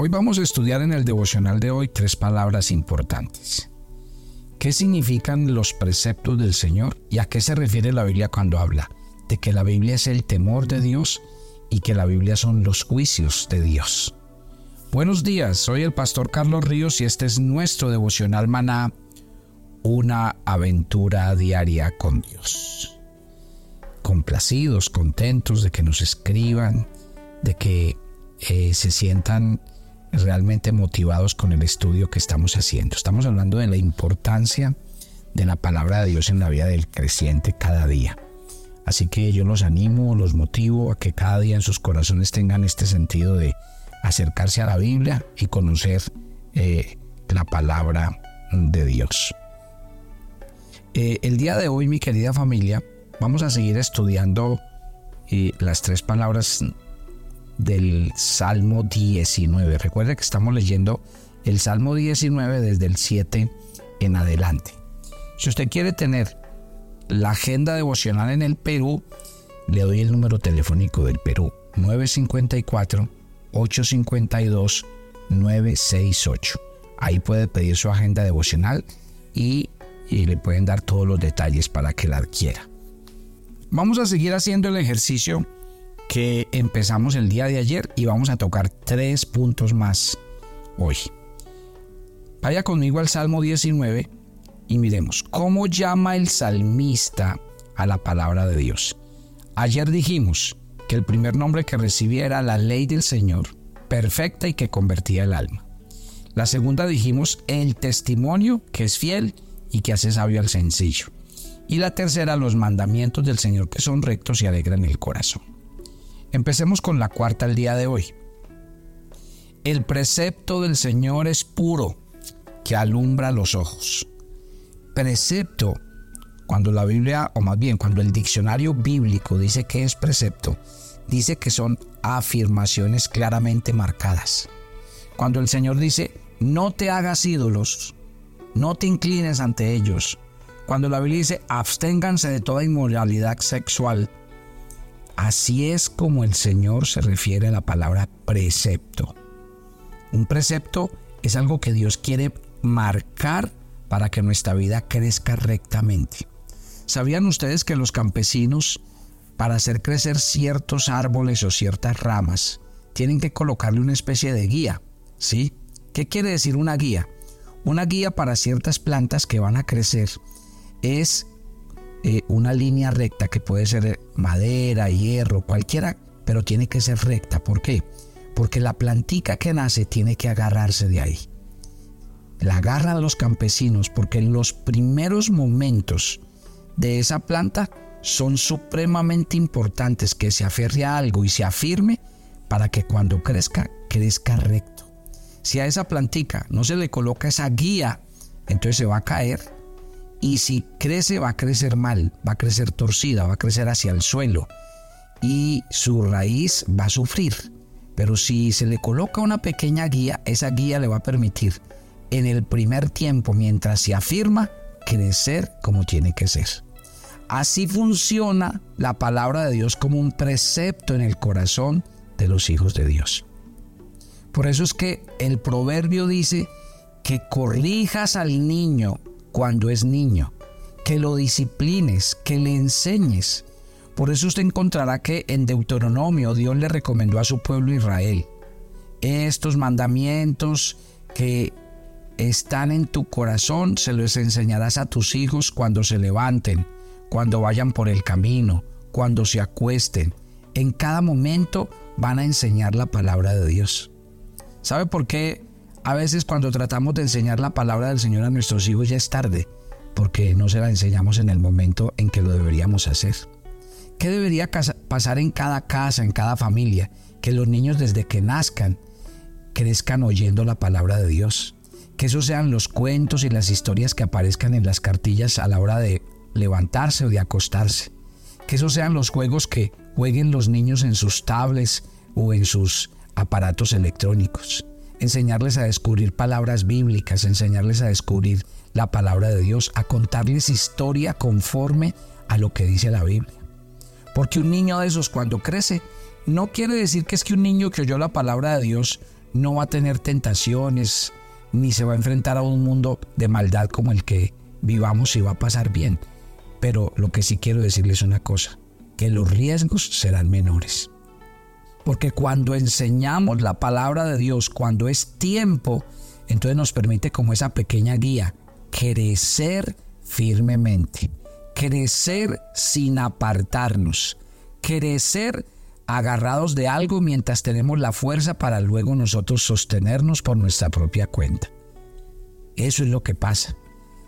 Hoy vamos a estudiar en el devocional de hoy tres palabras importantes. ¿Qué significan los preceptos del Señor y a qué se refiere la Biblia cuando habla de que la Biblia es el temor de Dios y que la Biblia son los juicios de Dios? Buenos días, soy el pastor Carlos Ríos y este es nuestro devocional maná, una aventura diaria con Dios. Complacidos, contentos de que nos escriban, de que eh, se sientan realmente motivados con el estudio que estamos haciendo. Estamos hablando de la importancia de la palabra de Dios en la vida del creciente cada día. Así que yo los animo, los motivo a que cada día en sus corazones tengan este sentido de acercarse a la Biblia y conocer eh, la palabra de Dios. Eh, el día de hoy, mi querida familia, vamos a seguir estudiando eh, las tres palabras del Salmo 19. Recuerde que estamos leyendo el Salmo 19 desde el 7 en adelante. Si usted quiere tener la agenda devocional en el Perú, le doy el número telefónico del Perú, 954-852-968. Ahí puede pedir su agenda devocional y, y le pueden dar todos los detalles para que la adquiera. Vamos a seguir haciendo el ejercicio que empezamos el día de ayer y vamos a tocar tres puntos más hoy. Vaya conmigo al Salmo 19 y miremos cómo llama el salmista a la palabra de Dios. Ayer dijimos que el primer nombre que recibía era la ley del Señor, perfecta y que convertía el alma. La segunda dijimos el testimonio que es fiel y que hace sabio al sencillo. Y la tercera los mandamientos del Señor que son rectos y alegran el corazón. Empecemos con la cuarta el día de hoy. El precepto del Señor es puro, que alumbra los ojos. Precepto, cuando la Biblia, o más bien cuando el diccionario bíblico dice que es precepto, dice que son afirmaciones claramente marcadas. Cuando el Señor dice, no te hagas ídolos, no te inclines ante ellos. Cuando la Biblia dice, absténganse de toda inmoralidad sexual, Así es como el Señor se refiere a la palabra precepto. Un precepto es algo que Dios quiere marcar para que nuestra vida crezca rectamente. ¿Sabían ustedes que los campesinos, para hacer crecer ciertos árboles o ciertas ramas, tienen que colocarle una especie de guía? ¿Sí? ¿Qué quiere decir una guía? Una guía para ciertas plantas que van a crecer es eh, una línea recta que puede ser madera, hierro, cualquiera, pero tiene que ser recta. ¿Por qué? Porque la plantica que nace tiene que agarrarse de ahí. La agarra de los campesinos porque los primeros momentos de esa planta son supremamente importantes que se aferre a algo y se afirme para que cuando crezca, crezca recto. Si a esa plantica no se le coloca esa guía, entonces se va a caer y si crece, va a crecer mal, va a crecer torcida, va a crecer hacia el suelo. Y su raíz va a sufrir. Pero si se le coloca una pequeña guía, esa guía le va a permitir en el primer tiempo, mientras se afirma, crecer como tiene que ser. Así funciona la palabra de Dios como un precepto en el corazón de los hijos de Dios. Por eso es que el proverbio dice que corrijas al niño cuando es niño, que lo disciplines, que le enseñes. Por eso usted encontrará que en Deuteronomio Dios le recomendó a su pueblo Israel estos mandamientos que están en tu corazón, se los enseñarás a tus hijos cuando se levanten, cuando vayan por el camino, cuando se acuesten. En cada momento van a enseñar la palabra de Dios. ¿Sabe por qué a veces cuando tratamos de enseñar la palabra del Señor a nuestros hijos ya es tarde, porque no se la enseñamos en el momento en que lo deberíamos hacer. ¿Qué debería pasar en cada casa, en cada familia? Que los niños desde que nazcan crezcan oyendo la palabra de Dios. Que esos sean los cuentos y las historias que aparezcan en las cartillas a la hora de levantarse o de acostarse. Que esos sean los juegos que jueguen los niños en sus tablets o en sus aparatos electrónicos enseñarles a descubrir palabras bíblicas, enseñarles a descubrir la palabra de Dios, a contarles historia conforme a lo que dice la Biblia. Porque un niño de esos cuando crece, no quiere decir que es que un niño que oyó la palabra de Dios no va a tener tentaciones, ni se va a enfrentar a un mundo de maldad como el que vivamos y va a pasar bien. Pero lo que sí quiero decirles es una cosa, que los riesgos serán menores. Porque cuando enseñamos la palabra de Dios, cuando es tiempo, entonces nos permite como esa pequeña guía, crecer firmemente, crecer sin apartarnos, crecer agarrados de algo mientras tenemos la fuerza para luego nosotros sostenernos por nuestra propia cuenta. Eso es lo que pasa.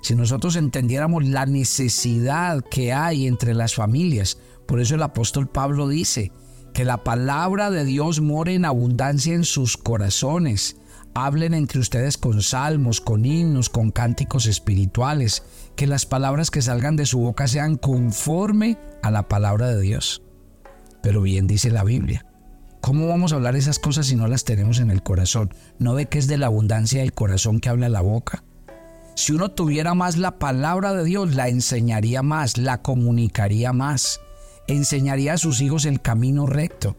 Si nosotros entendiéramos la necesidad que hay entre las familias, por eso el apóstol Pablo dice que la palabra de Dios more en abundancia en sus corazones. Hablen entre ustedes con salmos, con himnos, con cánticos espirituales, que las palabras que salgan de su boca sean conforme a la palabra de Dios. Pero bien dice la Biblia. ¿Cómo vamos a hablar esas cosas si no las tenemos en el corazón? ¿No ve que es de la abundancia del corazón que habla la boca? Si uno tuviera más la palabra de Dios, la enseñaría más, la comunicaría más, enseñaría a sus hijos el camino recto.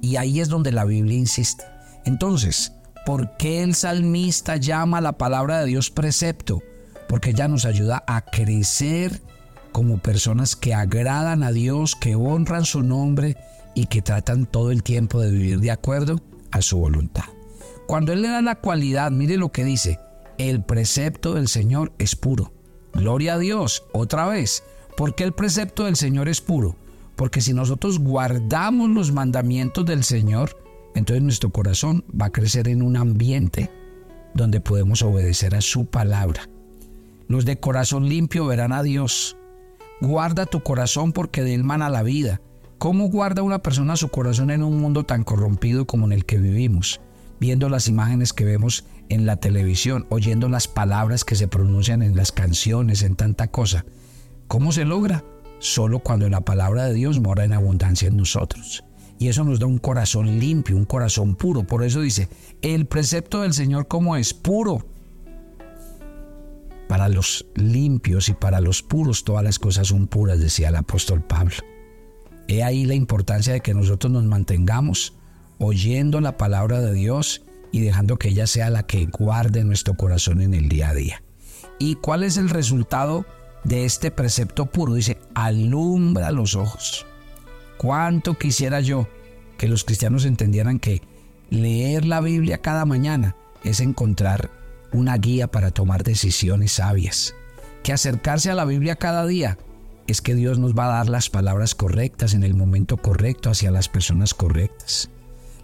Y ahí es donde la Biblia insiste. Entonces, ¿por qué el salmista llama la palabra de Dios precepto? Porque ella nos ayuda a crecer como personas que agradan a Dios, que honran su nombre y que tratan todo el tiempo de vivir de acuerdo a su voluntad. Cuando Él le da la cualidad, mire lo que dice, el precepto del Señor es puro. Gloria a Dios, otra vez. ¿Por qué el precepto del Señor es puro? Porque si nosotros guardamos los mandamientos del Señor, entonces nuestro corazón va a crecer en un ambiente donde podemos obedecer a su palabra. Los de corazón limpio verán a Dios. Guarda tu corazón porque de él mana la vida. ¿Cómo guarda una persona su corazón en un mundo tan corrompido como en el que vivimos? Viendo las imágenes que vemos en la televisión, oyendo las palabras que se pronuncian en las canciones, en tanta cosa. ¿Cómo se logra? Solo cuando la palabra de Dios mora en abundancia en nosotros. Y eso nos da un corazón limpio, un corazón puro. Por eso dice, el precepto del Señor como es puro, para los limpios y para los puros todas las cosas son puras, decía el apóstol Pablo. He ahí la importancia de que nosotros nos mantengamos oyendo la palabra de Dios y dejando que ella sea la que guarde nuestro corazón en el día a día. ¿Y cuál es el resultado de este precepto puro? Dice, alumbra los ojos. ¿Cuánto quisiera yo que los cristianos entendieran que leer la Biblia cada mañana es encontrar una guía para tomar decisiones sabias. Que acercarse a la Biblia cada día es que Dios nos va a dar las palabras correctas en el momento correcto hacia las personas correctas.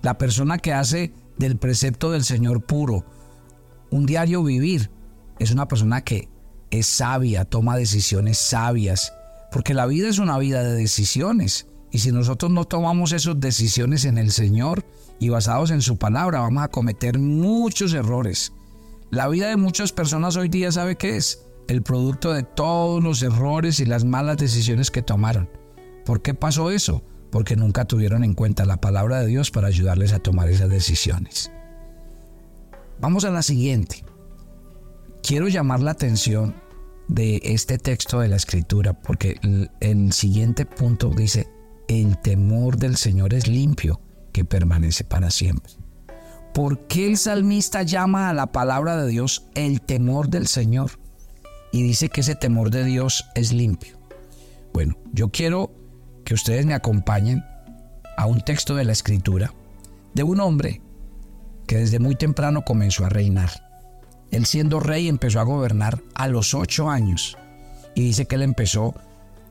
La persona que hace del precepto del Señor puro un diario vivir es una persona que es sabia, toma decisiones sabias, porque la vida es una vida de decisiones. Y si nosotros no tomamos esas decisiones en el Señor y basados en su palabra, vamos a cometer muchos errores. La vida de muchas personas hoy día sabe qué es el producto de todos los errores y las malas decisiones que tomaron. ¿Por qué pasó eso? Porque nunca tuvieron en cuenta la palabra de Dios para ayudarles a tomar esas decisiones. Vamos a la siguiente. Quiero llamar la atención de este texto de la escritura porque el, siguiente punto dice, el temor del Señor es limpio, que permanece para siempre. ¿Por qué el salmista llama a la palabra de Dios el temor del Señor? Y dice que ese temor de Dios es limpio. Bueno, yo quiero que ustedes me acompañen a un texto de la escritura de un hombre que desde muy temprano comenzó a reinar. Él siendo rey empezó a gobernar a los ocho años. Y dice que él empezó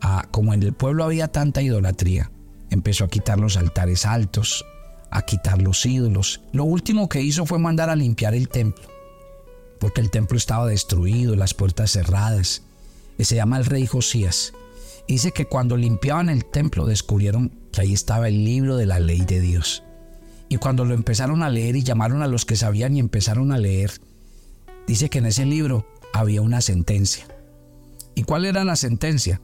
a, como en el pueblo había tanta idolatría, empezó a quitar los altares altos, a quitar los ídolos. Lo último que hizo fue mandar a limpiar el templo, porque el templo estaba destruido, las puertas cerradas. Y se llama el rey Josías. Dice que cuando limpiaban el templo descubrieron que ahí estaba el libro de la ley de Dios. Y cuando lo empezaron a leer y llamaron a los que sabían y empezaron a leer, dice que en ese libro había una sentencia. ¿Y cuál era la sentencia?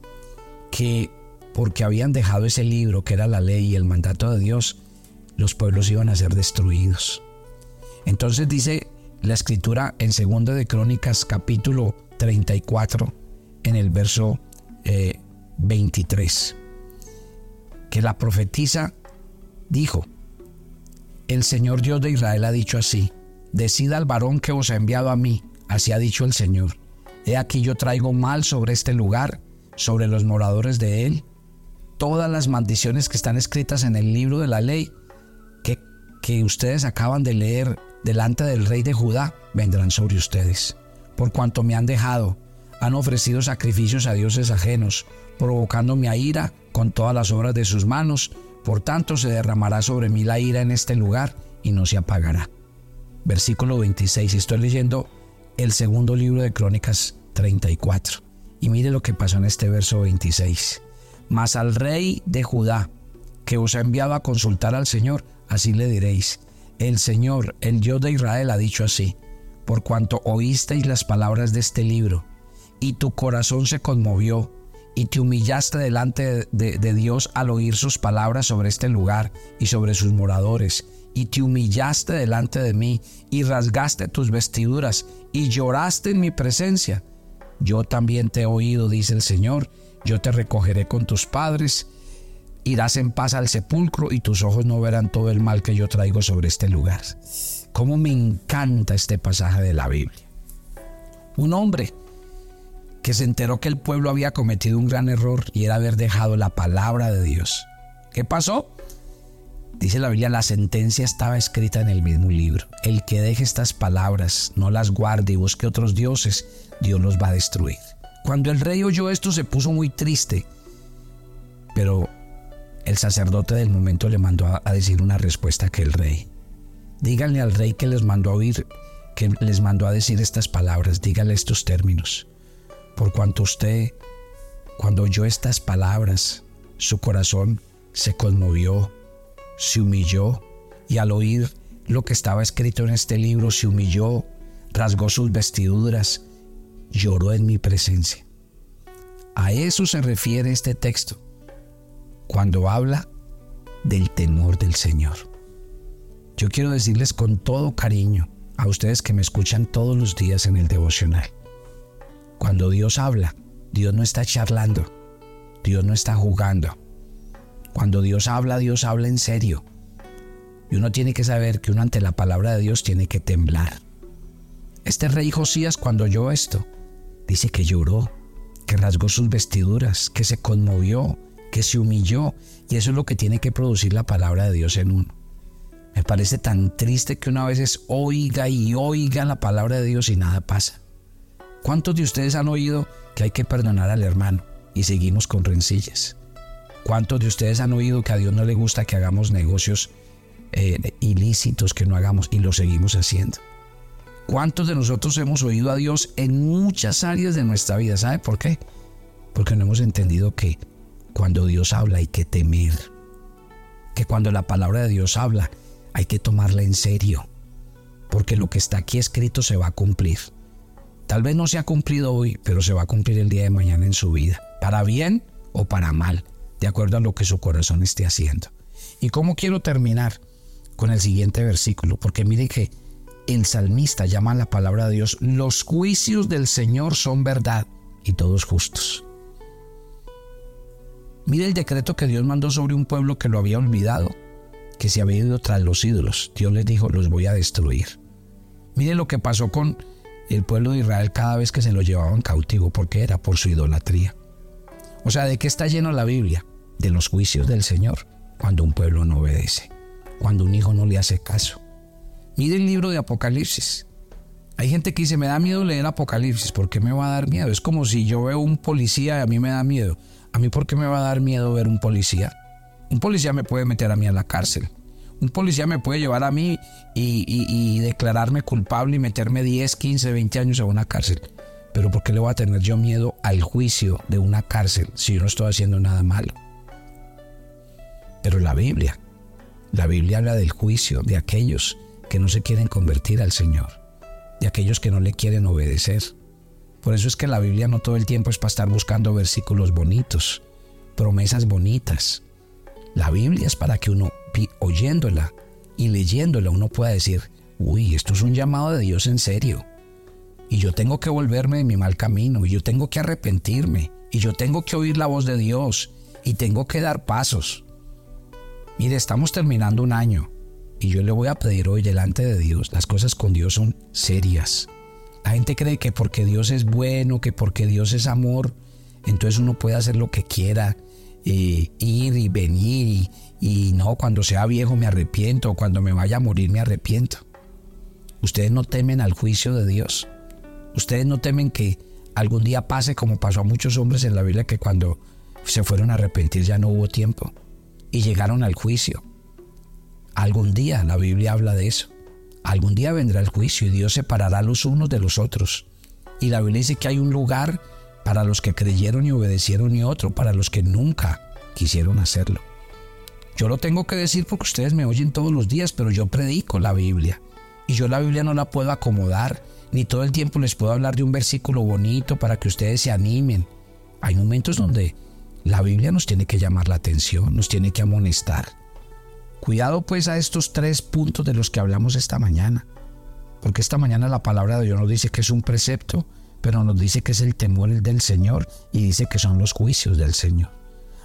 Que porque habían dejado ese libro que era la ley y el mandato de Dios, los pueblos iban a ser destruidos. Entonces dice la escritura en 2 de Crónicas capítulo 34 en el verso 23 eh, que la profetisa dijo el Señor Dios de Israel ha dicho así, decida al varón que os ha enviado a mí, así ha dicho el Señor. He aquí yo traigo mal sobre este lugar, sobre los moradores de él, todas las maldiciones que están escritas en el libro de la ley, que, que ustedes acaban de leer delante del rey de Judá, vendrán sobre ustedes. Por cuanto me han dejado, han ofrecido sacrificios a dioses ajenos, provocando mi ira con todas las obras de sus manos, por tanto se derramará sobre mí la ira en este lugar y no se apagará. Versículo 26, estoy leyendo el segundo libro de Crónicas 34. Y mire lo que pasó en este verso 26. Mas al rey de Judá, que os ha enviado a consultar al Señor, así le diréis, el Señor, el Dios de Israel, ha dicho así, por cuanto oísteis las palabras de este libro, y tu corazón se conmovió, y te humillaste delante de, de, Dios al oír sus palabras sobre este lugar y sobre sus moradores, y te humillaste delante de mí, y rasgaste tus vestiduras, y lloraste en mi presencia. Yo también te he oído, dice el Señor, yo te recogeré con tus padres, irás en paz al sepulcro, y tus ojos no verán todo el mal que yo traigo sobre este lugar. Cómo me encanta este pasaje de la Biblia. Un hombre que se enteró que el pueblo había cometido un gran error y era haber dejado la palabra de Dios. ¿Qué pasó? Dice la Biblia, la sentencia estaba escrita en el mismo libro. El que deje estas palabras, no las guarde y busque otros dioses, Dios los va a destruir. Cuando el rey oyó esto se puso muy triste, pero el sacerdote del momento le mandó a decir una respuesta que el rey. Díganle al rey que les mandó a oír, que les mandó a decir estas palabras, díganle estos términos. Por cuanto usted, cuando oyó estas palabras, su corazón se conmovió, se humilló, y al oír lo que estaba escrito en este libro, se humilló, rasgó sus vestiduras, lloró en mi presencia. A eso se refiere este texto, cuando habla del temor del Señor. Yo quiero decirles con todo cariño a ustedes que me escuchan todos los días en el devocional. Cuando Dios habla, Dios no está charlando, Dios no está jugando. Cuando Dios habla, Dios habla en serio. Y uno tiene que saber que uno ante la palabra de Dios tiene que temblar. Este rey Josías cuando oyó esto, dice que lloró, que rasgó sus vestiduras, que se conmovió, que se humilló. Y eso es lo que tiene que producir la palabra de Dios en uno. Me parece tan triste que una vez oiga y oiga la palabra de Dios y nada pasa. ¿Cuántos de ustedes han oído que hay que perdonar al hermano y seguimos con rencillas? ¿Cuántos de ustedes han oído que a Dios no le gusta que hagamos negocios eh, ilícitos que no hagamos y lo seguimos haciendo? ¿Cuántos de nosotros hemos oído a Dios en muchas áreas de nuestra vida? ¿Sabe por qué? Porque no hemos entendido que cuando Dios habla hay que temer. Que cuando la palabra de Dios habla hay que tomarla en serio, porque lo que está aquí escrito se va a cumplir. Tal vez no se ha cumplido hoy, pero se va a cumplir el día de mañana en su vida, para bien o para mal, de acuerdo a lo que su corazón esté haciendo. ¿Y cómo quiero terminar? Con el siguiente versículo, porque mire que el salmista llama la palabra de Dios, los juicios del Señor son verdad y todos justos. Mire el decreto que Dios mandó sobre un pueblo que lo había olvidado que se había ido tras los ídolos. Dios les dijo, los voy a destruir. Mire lo que pasó con el pueblo de Israel cada vez que se lo llevaban cautivo, porque era por su idolatría. O sea, ¿de qué está lleno la Biblia? De los juicios del Señor, cuando un pueblo no obedece, cuando un hijo no le hace caso. Mire el libro de Apocalipsis. Hay gente que dice, me da miedo leer Apocalipsis, ¿por qué me va a dar miedo? Es como si yo veo un policía y a mí me da miedo. ¿A mí por qué me va a dar miedo ver un policía? Un policía me puede meter a mí a la cárcel. Un policía me puede llevar a mí y, declararme culpable y meterme 10, 15, 20 años a una cárcel. Pero ¿por qué le voy a tener yo miedo al juicio de una cárcel si yo no estoy haciendo nada malo? Pero la Biblia, la Biblia habla del juicio de aquellos que no se quieren convertir al Señor, de aquellos que no le quieren obedecer. Por eso es que la Biblia no todo el tiempo es para estar buscando versículos bonitos, promesas bonitas. La Biblia es para que uno, oyéndola y leyéndola, uno pueda decir, uy, esto es un llamado de Dios en serio. Y yo tengo que volverme de mi mal camino, y yo tengo que arrepentirme, y yo tengo que oír la voz de Dios, y tengo que dar pasos. Mire, estamos terminando un año, Y yo le voy a pedir hoy delante de Dios, las cosas con Dios son serias. La gente cree que porque Dios es bueno, que porque Dios es amor, entonces uno puede hacer lo que quiera, ir y venir, y, y no, cuando sea viejo me arrepiento, cuando me vaya a morir me arrepiento. Ustedes no temen al juicio de Dios. Ustedes no temen que algún día pase como pasó a muchos hombres en la Biblia que cuando se fueron a arrepentir ya no hubo tiempo y llegaron al juicio. Algún día la Biblia habla de eso. Algún día vendrá el juicio y Dios separará los unos de los otros. Y la Biblia dice que hay un lugar para los que creyeron y obedecieron y otro para los que nunca quisieron hacerlo. Yo lo tengo que decir porque ustedes me oyen todos los días, pero yo predico la Biblia. Y yo la Biblia no la puedo acomodar, ni todo el tiempo les puedo hablar de un versículo bonito para que ustedes se animen. Hay momentos donde la Biblia nos tiene que llamar la atención, nos tiene que amonestar. Cuidado pues a estos tres puntos de los que hablamos esta mañana, porque esta mañana la palabra de Dios nos dice que es un precepto, pero nos dice que es el temor del Señor y dice que son los juicios del Señor.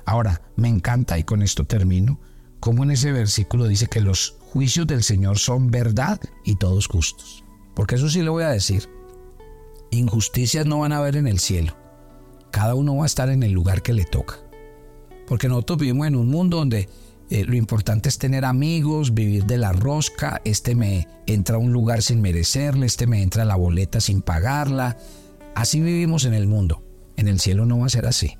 Ahora, me encanta, y con esto termino, como en ese versículo dice que los juicios del Señor son verdad y todos justos. Porque eso sí le voy a decir, injusticias no van a haber en el cielo cada uno va a estar en el lugar que le toca. Porque nosotros vivimos en un mundo donde eh, lo importante es tener amigos, vivir de la rosca, este me entra a un lugar sin merecerle, este me entra a la boleta sin pagarla. Así vivimos en el mundo. En el cielo no va a ser así.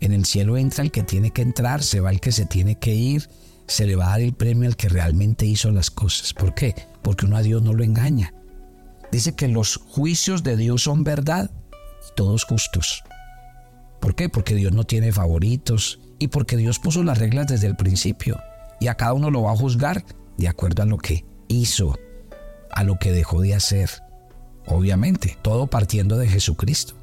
En el cielo entra el que tiene que entrar, se va el que se tiene que ir, se le va a dar el premio al que realmente hizo las cosas. ¿Por qué? Porque uno a Dios no lo engaña. Dice que los juicios de Dios son verdad y todos justos. ¿Por qué? Porque Dios no tiene favoritos y porque Dios puso las reglas desde el principio y a cada uno lo va a juzgar de acuerdo a lo que hizo, a lo que dejó de hacer. Obviamente, todo partiendo de Jesucristo.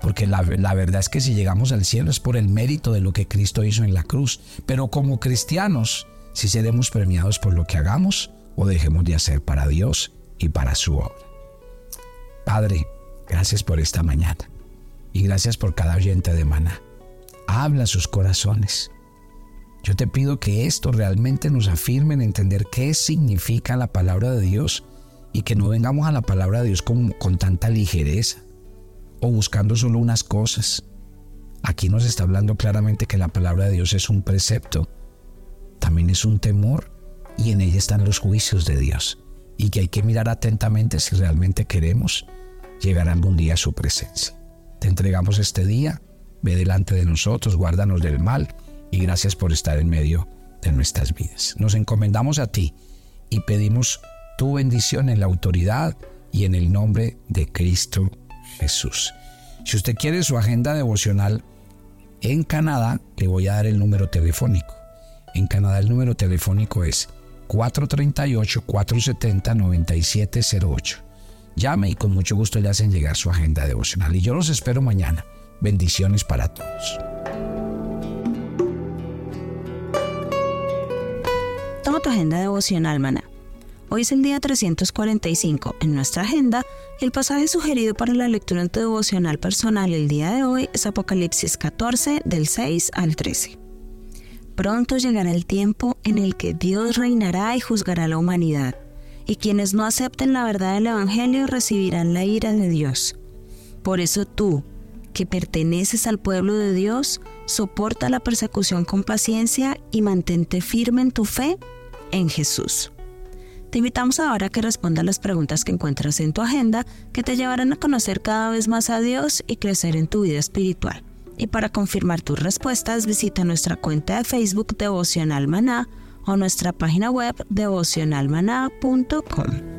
Porque la, la, verdad es que si llegamos al cielo es por el mérito de lo que Cristo hizo en la cruz. Pero como cristianos, si seremos premiados por lo que hagamos o dejemos de hacer para Dios y para su obra. Padre, gracias por esta mañana y gracias por cada oyente de maná. Habla sus corazones. Yo te pido que esto realmente nos afirme en entender qué significa la palabra de Dios y que no vengamos a la palabra de Dios con, con tanta ligereza o buscando solo unas cosas. Aquí nos está hablando claramente que la palabra de Dios es un precepto, también es un temor y en ella están los juicios de Dios y que hay que mirar atentamente si realmente queremos llegar algún día a su presencia. Te entregamos este día, ve delante de nosotros, guárdanos del mal y gracias por estar en medio de nuestras vidas. Nos encomendamos a ti y pedimos tu bendición en la autoridad y en el nombre de Cristo Jesús. Si usted quiere su agenda devocional en Canadá, le voy a dar el número telefónico. En Canadá el número telefónico es 438-470-9708. Llame y con mucho gusto le hacen llegar su agenda devocional. Y yo los espero mañana. Bendiciones para todos. Toma tu agenda devocional, maná. Hoy es el día 345. En nuestra agenda, el pasaje sugerido para la lectura en tu devocional personal el día de hoy es Apocalipsis 14, del 6 al 13. Pronto llegará el tiempo en el que Dios reinará y juzgará a la humanidad y quienes no acepten la verdad del Evangelio recibirán la ira de Dios. Por eso tú, que perteneces al pueblo de Dios, soporta la persecución con paciencia y mantente firme en tu fe en Jesús. Te invitamos ahora a que respondas las preguntas que encuentras en tu agenda que te llevarán a conocer cada vez más a Dios y crecer en tu vida espiritual. Y para confirmar tus respuestas, visita nuestra cuenta de Facebook Devocional Maná o nuestra página web devocionalmaná.com.